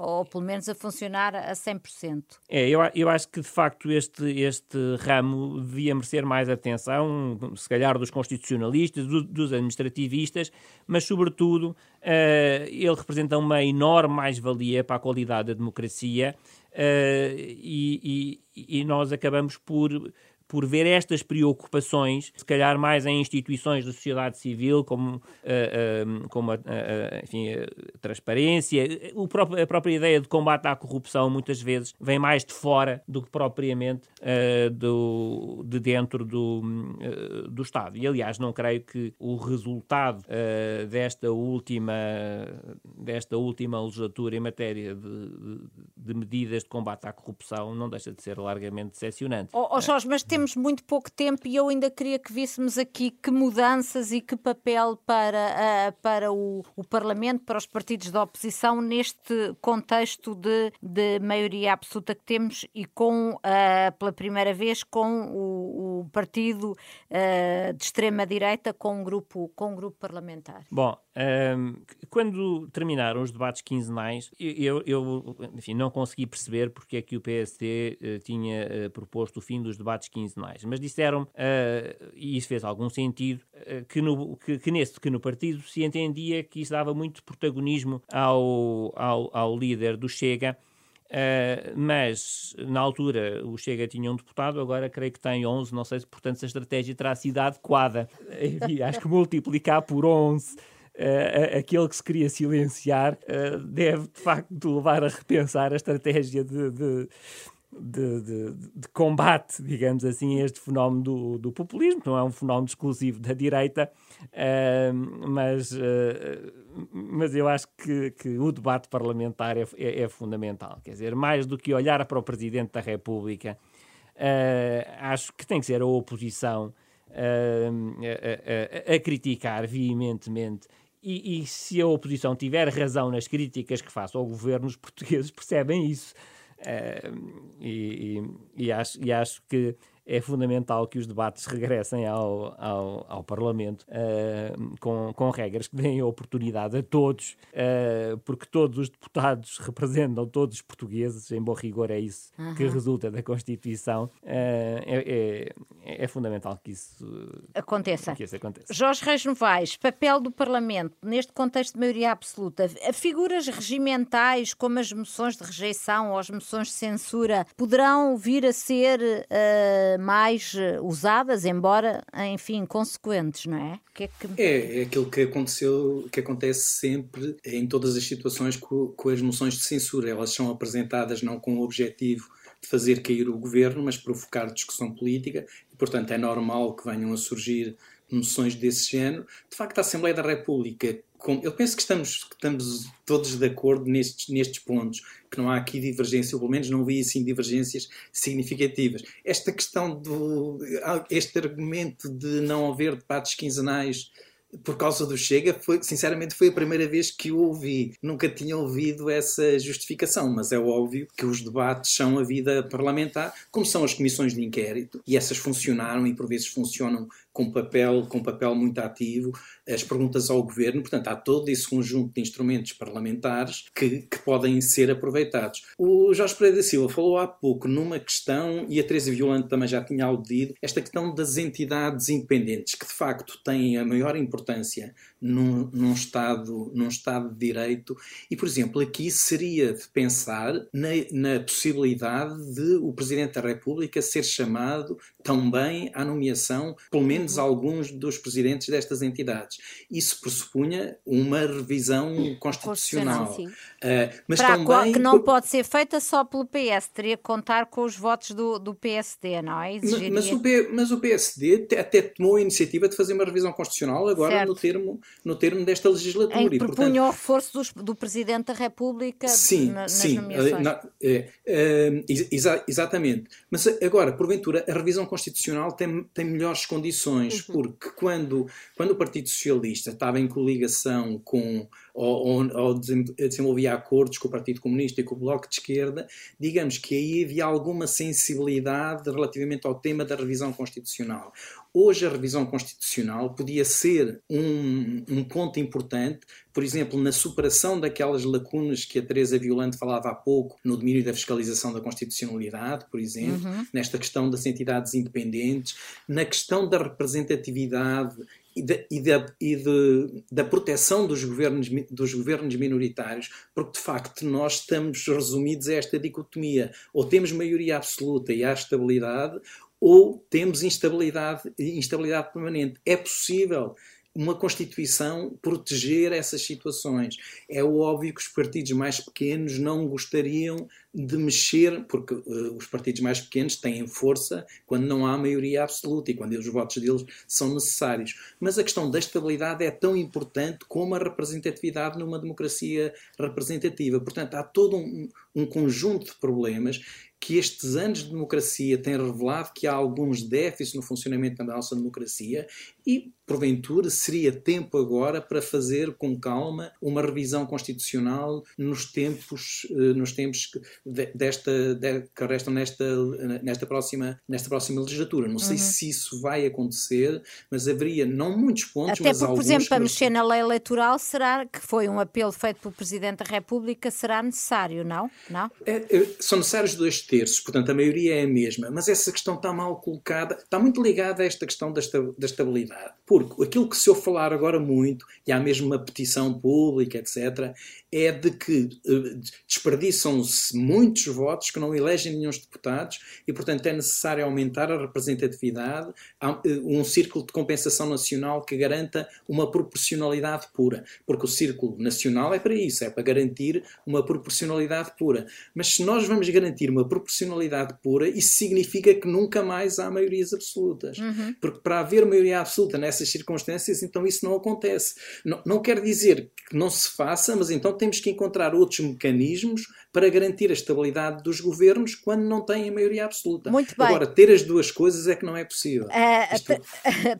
ou pelo menos a funcionar a 100%. É, eu, eu acho que de facto este, este ramo devia merecer mais atenção, se calhar dos constitucionalistas, do, dos administrativistas, mas, sobretudo, uh, ele representa uma enorme mais-valia para a qualidade da democracia uh, e, e, e nós acabamos por por ver estas preocupações, se calhar mais em instituições da sociedade civil, como, uh, uh, como a, uh, enfim, a transparência, o próprio, a própria ideia de combate à corrupção muitas vezes vem mais de fora do que propriamente do, de dentro do, do Estado. E aliás, não creio que o resultado desta última desta última legislatura em matéria de, de, medidas de combate à corrupção não deixa de ser largamente decepcionante. Oh, oh Jorge, mas temos temos muito pouco tempo e eu ainda queria que víssemos aqui que mudanças e que papel para, para o, o Parlamento, para os partidos da oposição, neste contexto de, de maioria absoluta que temos e com, pela primeira vez, com o, o partido de extrema-direita com um grupo, com um grupo parlamentar. Bom, quando terminaram os debates quinzenais, eu, eu enfim, não consegui perceber porque é que o PSD uh, tinha uh, proposto o fim dos debates quinzenais, mas disseram, uh, e isso fez algum sentido, que, no, que, que, nesse, que no partido se entendia que isso dava muito protagonismo ao, ao, ao líder do Chega. Uh, mas na altura o Chega tinha um deputado, agora creio que tem 11, não sei se portanto se a estratégia terá sido adequada. Enfim, acho que multiplicar por 11 uh, aquele que se queria silenciar uh, deve de facto levar a repensar a estratégia de, de de, de, de, combate, digamos assim, a este fenómeno do, do, populismo, não é um fenómeno exclusivo da direita, uh, mas, uh, mas eu acho que, que o debate parlamentar é, é, é, fundamental. Quer dizer, mais do que olhar para o Presidente da República, uh, acho que tem que ser a oposição a, a, a criticar veementemente e, e, se a oposição tiver razão nas críticas que faz ao governo, os portugueses percebem isso. Uh, e, e, e, acho, e acho que é fundamental que os debates regressem ao, ao, ao Parlamento uh, com, com regras que deem a oportunidade a todos, uh, porque todos os deputados representam todos os portugueses, em bom rigor é isso uhum. que resulta da Constituição. Uh, é, é, é, fundamental que isso aconteça. Que isso aconteça. Jorge Reis Novaes, papel do Parlamento neste contexto de maioria absoluta. Figuras regimentais como as moções de rejeição ou as moções de censura poderão vir a ser mais eh, usadas, embora, enfim, consequentes, não é? Que é, que... é, é aquilo que aconteceu, que acontece sempre em todas as situações com, com as moções de censura. Elas são apresentadas não com o objetivo de fazer cair o governo, mas provocar discussão política. E, portanto, é normal que venham a surgir moções desse género. De facto, a Assembleia da República eu penso que estamos, que estamos todos de acordo nestes, nestes pontos, que não há aqui divergência, ou pelo menos não vi assim divergências significativas. Esta questão do. este argumento de não haver debates quinzenais por causa do Chega, foi, sinceramente foi a primeira vez que o ouvi. Nunca tinha ouvido essa justificação, mas é óbvio que os debates são a vida parlamentar, como são as comissões de inquérito, e essas funcionaram e por vezes funcionam com papel, com papel muito ativo, as perguntas ao governo. Portanto, há todo esse conjunto de instrumentos parlamentares que, que podem ser aproveitados. O Jorge Pereira da Silva falou há pouco numa questão, e a Teresa Violante também já tinha aludido, esta questão das entidades independentes, que de facto têm a maior importância num, num, Estado, num Estado de Direito. E, por exemplo, aqui seria de pensar na, na possibilidade de o Presidente da República ser chamado também à nomeação, pelo menos uhum. alguns dos presidentes destas entidades. Isso pressupunha uma revisão constitucional. Uh, mas Para também... que não pode ser feita só pelo PS, teria que contar com os votos do, do PSD, não é? Exigiria... Mas, mas, o P, mas o PSD até tomou a iniciativa de fazer uma revisão constitucional agora no termo, no termo desta legislatura. Em que propunha portanto... o reforço dos, do Presidente da República sim, na, nas sim, nomeações. Na, é, é, exa, exatamente. Mas agora, porventura, a revisão constitucional tem, tem melhores condições, uhum. porque quando, quando o Partido Socialista estava em coligação com ou, ou, ou desenvolvia acordos com o Partido Comunista e com o Bloco de Esquerda, digamos que aí havia alguma sensibilidade relativamente ao tema da revisão constitucional. Hoje a revisão constitucional podia ser um, um ponto importante, por exemplo, na superação daquelas lacunas que a Teresa Violante falava há pouco, no domínio da fiscalização da constitucionalidade, por exemplo, uhum. nesta questão das entidades independentes, na questão da representatividade e, de, e, de, e de, da proteção dos governos, dos governos minoritários, porque de facto nós estamos resumidos a esta dicotomia. Ou temos maioria absoluta e há estabilidade, ou temos instabilidade, instabilidade permanente. É possível uma Constituição proteger essas situações. É óbvio que os partidos mais pequenos não gostariam de mexer, porque uh, os partidos mais pequenos têm força quando não há maioria absoluta e quando os votos deles são necessários. Mas a questão da estabilidade é tão importante como a representatividade numa democracia representativa. Portanto, há todo um, um conjunto de problemas que estes anos de democracia têm revelado que há alguns déficits no funcionamento da nossa democracia e, porventura, seria tempo agora para fazer com calma uma revisão constitucional nos tempos, eh, nos tempos desta, de, que restam nesta, nesta, próxima, nesta próxima legislatura. Não sei uhum. se isso vai acontecer, mas haveria não muitos pontos, Até mas porque, alguns... por exemplo, para mexer na lei eleitoral, será que foi um apelo feito pelo Presidente da República, será necessário, não? não? É, é, são necessários dois terços, portanto a maioria é a mesma, mas essa questão está mal colocada, está muito ligada a esta questão da, da estabilidade. Porque aquilo que se eu falar agora muito, e há mesmo uma petição pública, etc., é de que uh, desperdiçam-se muitos votos que não elegem nenhum deputados e, portanto, é necessário aumentar a representatividade, eh, um círculo de compensação nacional que garanta uma proporcionalidade pura. Porque o círculo nacional é para isso, é para garantir uma proporcionalidade pura. Mas se nós vamos garantir uma proporcionalidade pura, isso significa que nunca mais há maiorias absolutas. Uhum. Porque para haver maioria absoluta nessas circunstâncias, então isso não acontece. Não, não quer dizer que não se faça, mas então temos que encontrar outros mecanismos para garantir a estabilidade dos governos quando não têm a maioria absoluta. Muito bem. Agora, ter as duas coisas é que não é possível. Uh, Isto...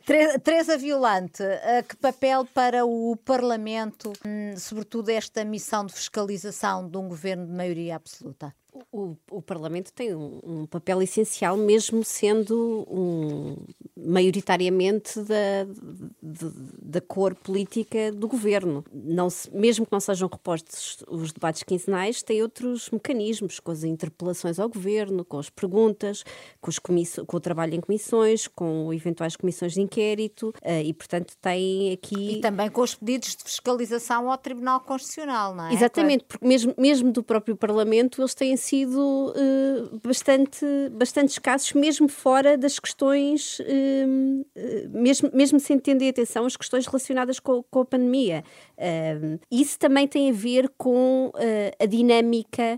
Teresa Violante, uh, que papel para o Parlamento, hum, sobretudo esta missão de fiscalização de um governo de maioria absoluta? O, o, Parlamento tem um, um, papel essencial, mesmo sendo um, maioritariamente da, de, da cor política do governo. Não se, mesmo que não sejam repostos os debates quinzenais, tem outros mecanismos, com as interpelações ao governo, com as perguntas, com, os com o trabalho em comissões, com eventuais comissões de inquérito uh, e, portanto, tem aqui. E também com os pedidos de fiscalização ao Tribunal Constitucional, não é? Exatamente, porque mesmo, mesmo do próprio Parlamento eles têm sido uh, bastante, bastante escassos, mesmo fora das questões, uh, mesmo, mesmo sem tender atenção as questões relacionadas com, com a pandemia. Uh, isso também tem a ver com a dinâmica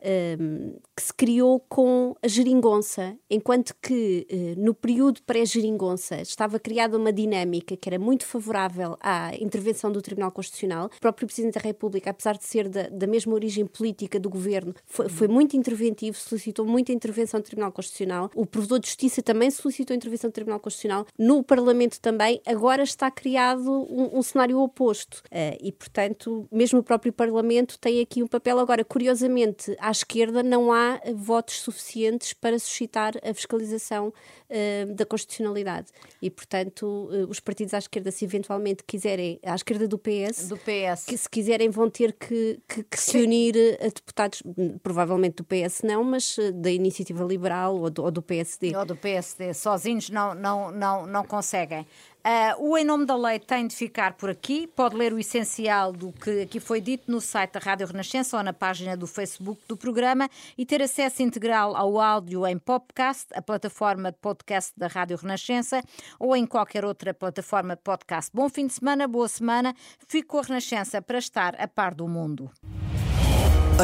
que se criou com a geringonça, enquanto que no período pré-geringonça estava criada uma dinâmica que era muito favorável à intervenção do Tribunal Constitucional. O próprio Presidente da República, apesar de ser da, da mesma origem política do governo, foi, foi muito interventivo interventivo, solicitou muita intervenção do Tribunal Constitucional. O Provedor de Justiça também solicitou intervenção do Tribunal Constitucional. No Parlamento também. Agora está criado um, um cenário oposto. Uh, e, portanto, mesmo o próprio Parlamento tem aqui um papel. Agora, curiosamente, à esquerda não há votos suficientes para suscitar a fiscalização uh, da constitucionalidade. E, portanto, uh, os partidos à esquerda, se eventualmente quiserem, à esquerda do PS, do PS. que se quiserem vão ter que, que, que se unir a deputados, provavelmente do PS não, mas uh, da Iniciativa Liberal ou do, ou do PSD. Ou do PSD, sozinhos não, não, não, não conseguem. Uh, o Em Nome da Lei tem de ficar por aqui. Pode ler o essencial do que aqui foi dito no site da Rádio Renascença ou na página do Facebook do programa e ter acesso integral ao áudio em podcast, a plataforma de podcast da Rádio Renascença ou em qualquer outra plataforma de podcast. Bom fim de semana, boa semana. Fico com a Renascença para estar a par do mundo.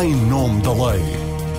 Em Nome da Lei.